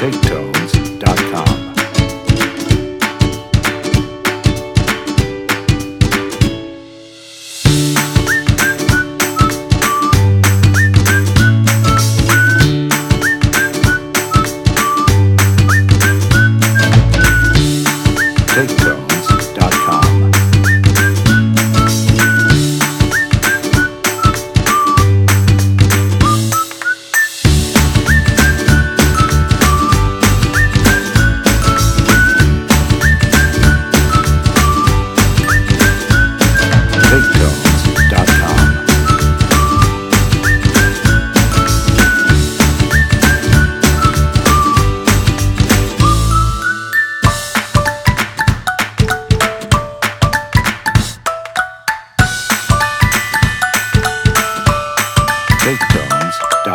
Take care.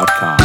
gmail.com.